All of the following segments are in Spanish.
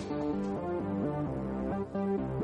Thank you.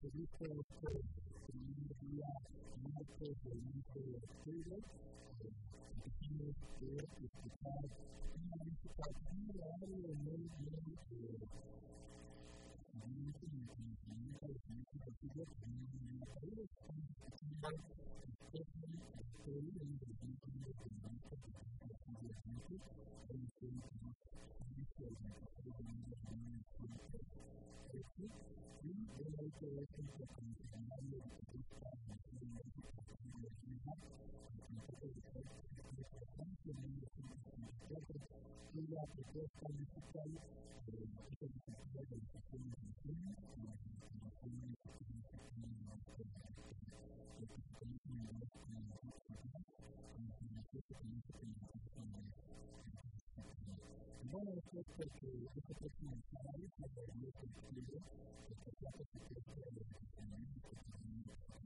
Se dice es que el primer día martes del mes de octubre empezamos a escuchar una música muy agradable, muy, muy realmente mi conocimiento de los Bueno, eso es porque esta persona está ahí, pero yo creo que es que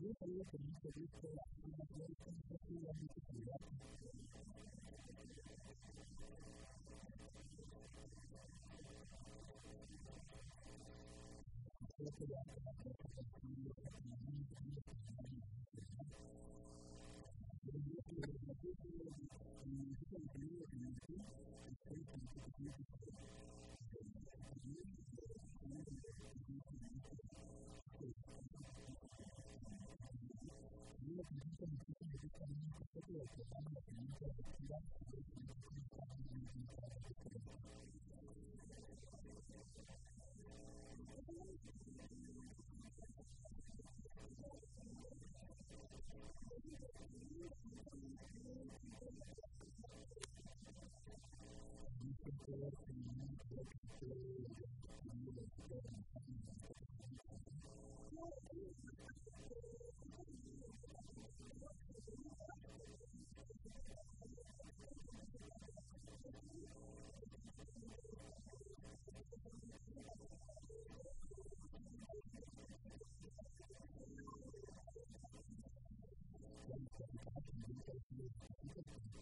yo creo que en este disco una fuerza de la necesidad. Creo que la Thank you. lo que dice el Señor es que también nosotros lo que damos la pregunta de vida es que nos estamos identificando con el Señor. Thank you.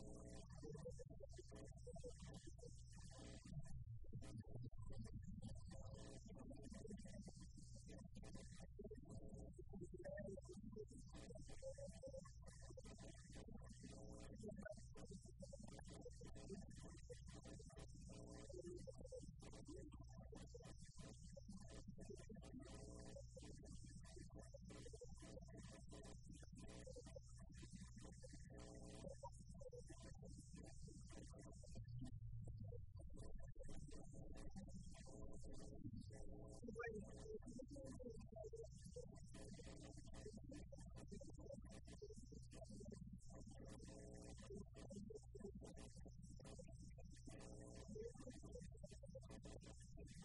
Thank you.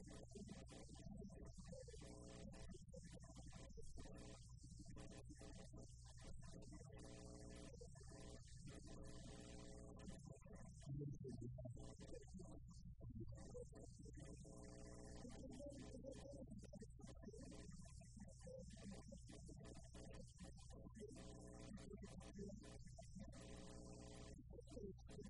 よし。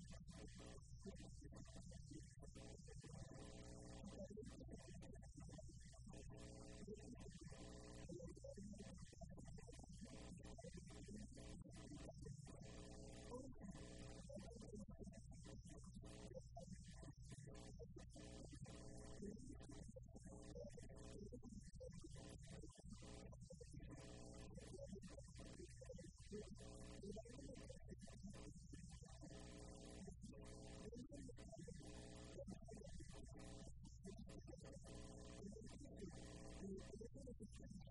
just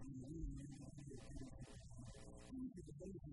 Thank you.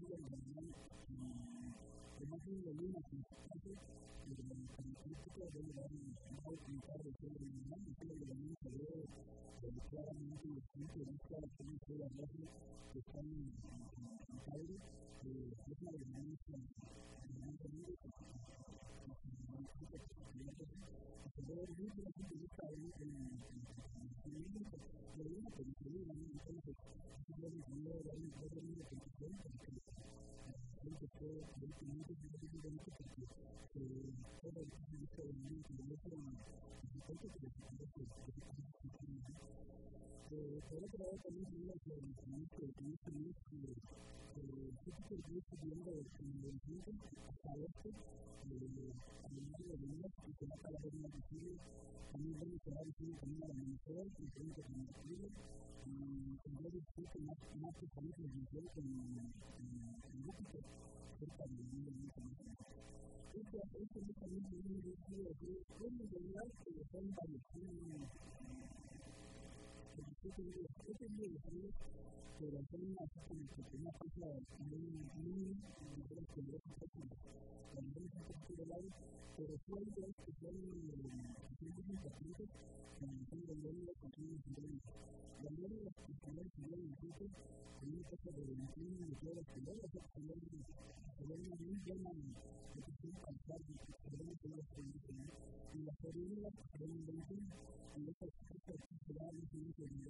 de la mañana y más de la luna constante, el crítico debe dar un mal comentario de la el cielo de la luna se ve claramente los puntos de vista de las personas de la que están en calle, que es una de las leyes que se debe ver el punto la ariko ko ariko nubwo byifashishwa ariko kuko kuba bari kubikora mu rwego rwo kubona igikorwa kigashyirwa ku isoko ry'imari de de la es otro lado, también el conocimiento de que este mes que este tipo de estudiando el hasta este, además de los niños, y que va a vez más difícil, también vamos a camino a la mejor, y tenemos que compartirlo, y en vez de de la con el mundo de tenemos que decir que es en realidad que son varios, he tenido decidir que la como que tenía cosa pero hay dos que son muy. La de están en el incluso, en una cosa de 21 y todo, que luego se vuelve se vuelve muy buena de que que se todo esto y las fórmulas que se vuelven 21 y esas cosas que se dan en el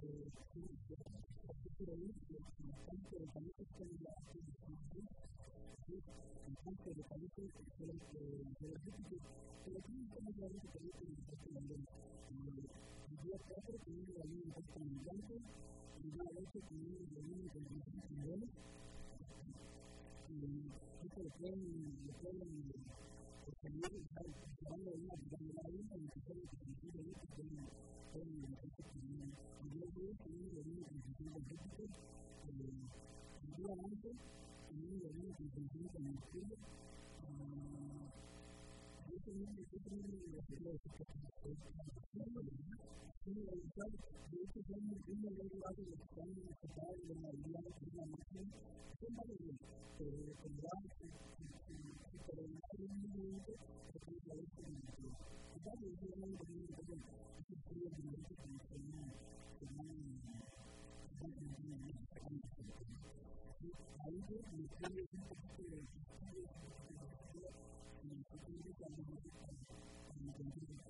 que me dice está bien yo no me voy a decir que es un país que me dice que me ahí yo me estoy un poquito de y creo que sería un poquito de es muy oscuro y yo le digo creo que tiene que ver con y hubiera también es muy idea que para tener que tener que tener que tener que tener también es que es idea que no también cambia de mundo por el tiempo que con el solamente con el principio de todo el ser que es una muy y así es que es que es la verdad que tiene un estudio ustedes tienen que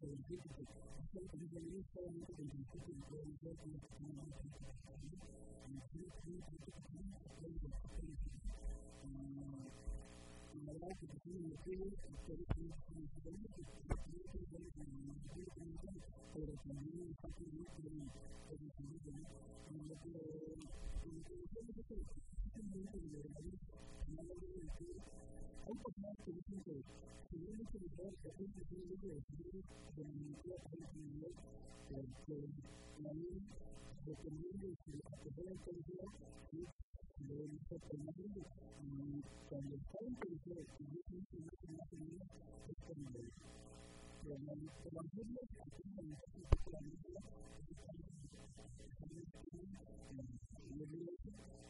beneficios. Son precisamente todos los beneficios que pueden ser con los que estamos en el la verdad que tiene un motivo, pero también es parte de un problema. Lo voy a decir hay personas que dicen que si yo no quiero ver que hay que tiene que decir de la universidad para el nivel que la ley de si la que pueda entender de nuestro comando y cuando está en peligro y no tiene una nacionalidad es como de pero la evangelio aquí en la Biblia y el iglesia pero la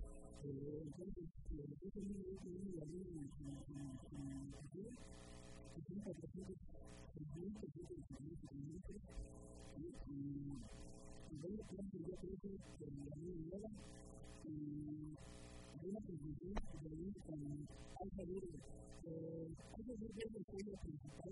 Lo que es el hay principal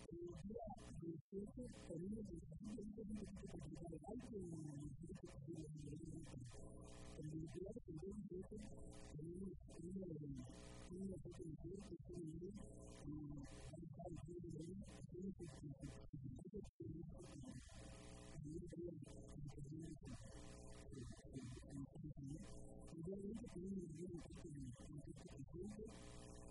tecnología presente tenemos desafíos técnicos que hay que dirigir que tenemos en el En el lugar que yo empiezo, tenemos una de una tecnología que se vive en el país de la vida, que es el que se vive en el país de la Igualmente tenemos un equipo de gente que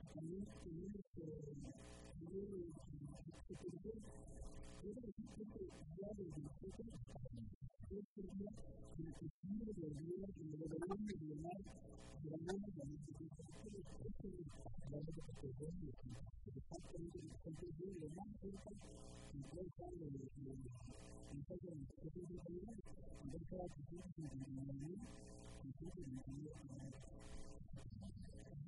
los grupos de la que debemos de dar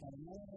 para no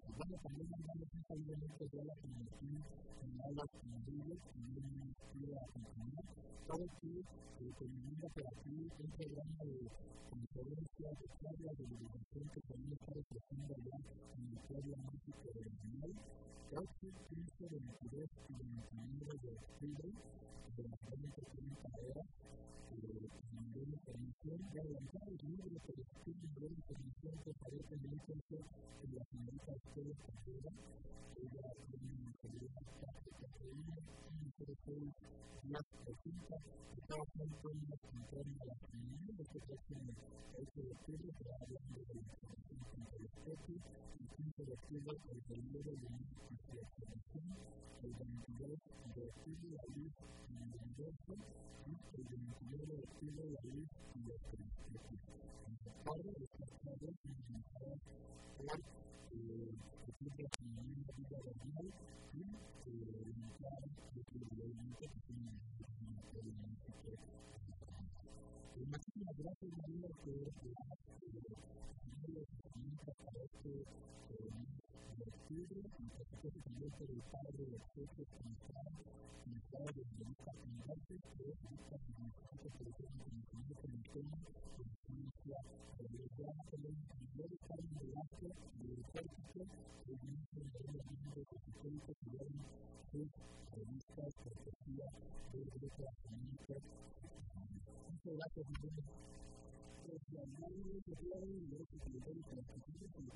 individual también mandamos un saludo muy especial a la en aulas móviles, también en la acompañada. Todo esto terminando por un programa de conferencia, de charlas, de divulgación que también está ofreciendo allá en el Pueblo Mágico de Original. Próximo 15, 22 y 29 de octubre, de las 20 horas, en nivel de formación, de adelantar el que nivel de formación que aparece en el curso de la señorita Estela Cabrera, ella tiene una calidad práctica una, una serie días de cinta, que trabajan con una contorno a la comunidad, de que tiene 8 de octubre, para hablar de la información el el 15 de octubre, el periodo de la formación, el 22 de octubre, la luz en el universo, y el 29 de octubre, la luz y el especie. En el cuadro que y limitadas de que realmente tienen Muchísimas gracias, María, por la herramienta para este de octubre, y por supuesto también por el padre de que entrevistas generales, que es esta administración que se llama conocimiento con el tema la ciencia de la verdad, también el primer examen de arte de ejército, que viene en el libro de conocimiento que llama sus revistas, profecía de letras feministas. Muchas gracias, María. Pues la madre de la tierra y los secretarios de la justicia, que nos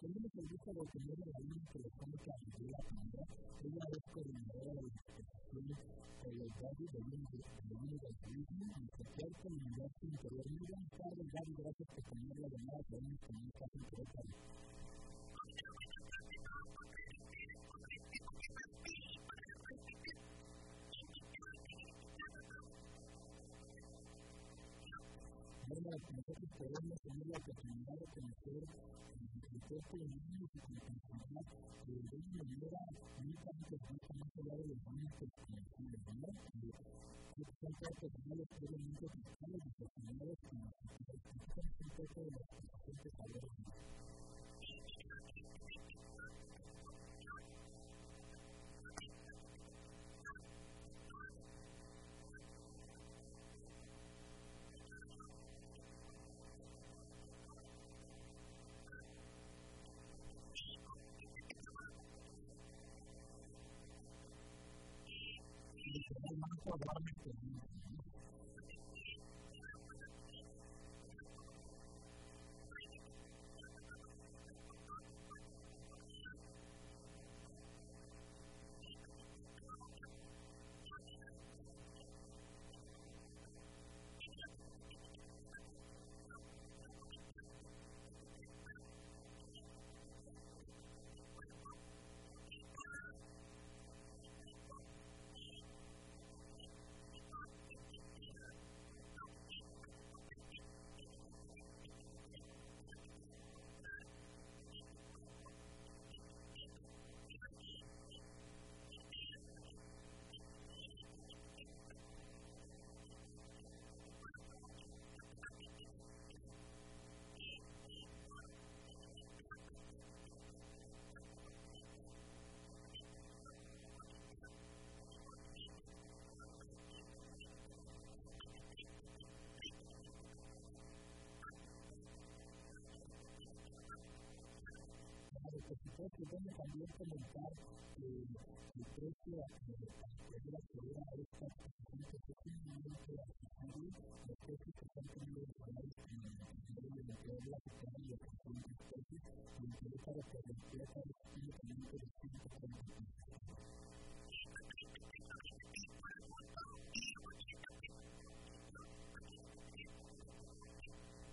Tenemos el gusto de tener a una telefónica de la primera, ella es coordinadora de exposiciones de los barrios de Luna del Turismo, Gaby, gracias. por tener la oportunidad de conocer el cuerpo niños y complejidad de una manera únicamente rica más allá de los que conocemos, ¿no? Que son personales previamente fiscales y profesionales con las que se un poco de las diferentes valores. lot of supuesto, bueno, también comentar que el precio de la seguridad de esta exposición que es sumamente accesible, los precios que están teniendo los salarios en el de la los precios, interesa la productividad de los únicamente de 130 Claro,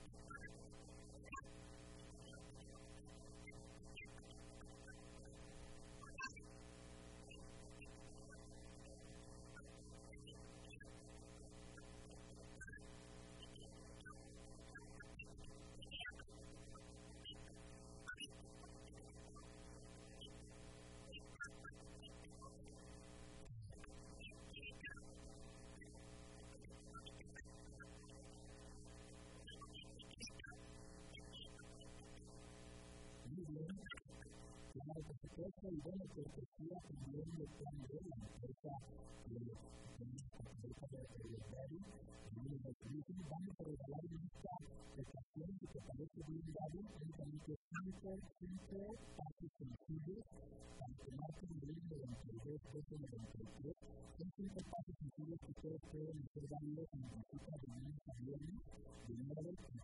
por supuesto, y bueno, pues decía también de plan de la empresa de Berry, vamos a regalar esta estación que te parece bien dado, únicamente cinco, cinco pasos sencillos para tomar tu nivel de 92, 93. Son cinco pasos sencillos que ustedes pueden hacer válidos en la visita de lunes a viernes, de 9 a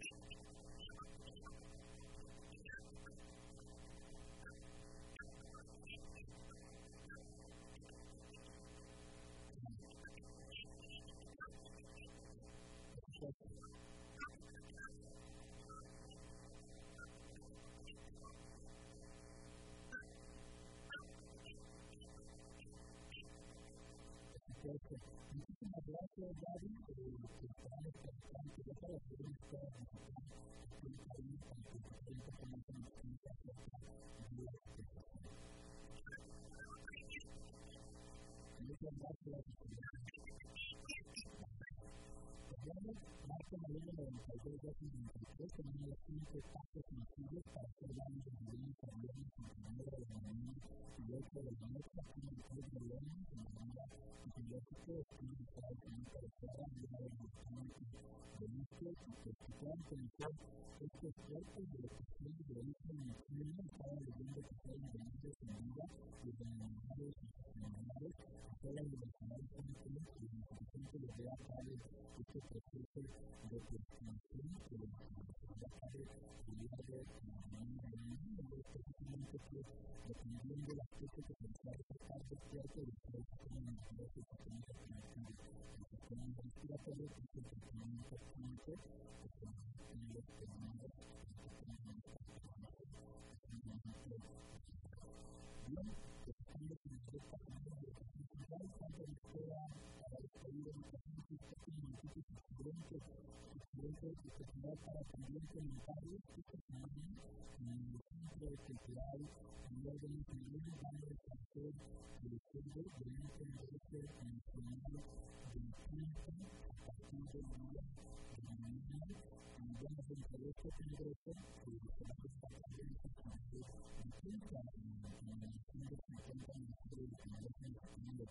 Muchísimas gracias, Gaby. Esperamos que puedan quedar para poder estar en la pública y para que puedan estar en la pública de la Muchas gracias. Hablamos marzo noviembre de 92 2023 tenemos cinco pasos sencillos para hacer daño de la mañana y de la noche aquí en el de León en la manera en un una de las de en la la este que ya cabe el de mañana en el de la especie que se va a de de los que tienen los diversos sistemas respiratorios. El sistema respiratorio es el tratamiento químico que se tiene determinados Bien, estamos en el departamento de en escuela, para el de municipios y de para también comentarios esta semana en el Centro Cultural en orden también dando a conocer el estudio de una conferencia nacional de química a partir del día de mañana en donde se interesa este congreso que se va a destacar en esta de en el 150 ministro de Congreso Nacional de Química en la Conferencia de Congreso Nacional de Química Comunitario de México, en una comisión de capacidad de la Conferencia General a de de de la mañana en el día 22 de octubre a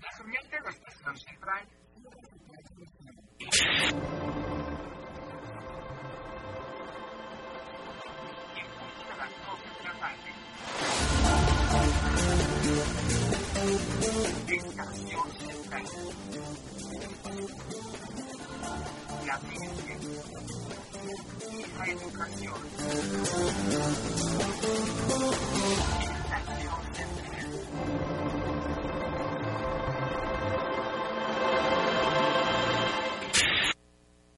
Las unidades de estación central Estación central. La ciencia y la educación.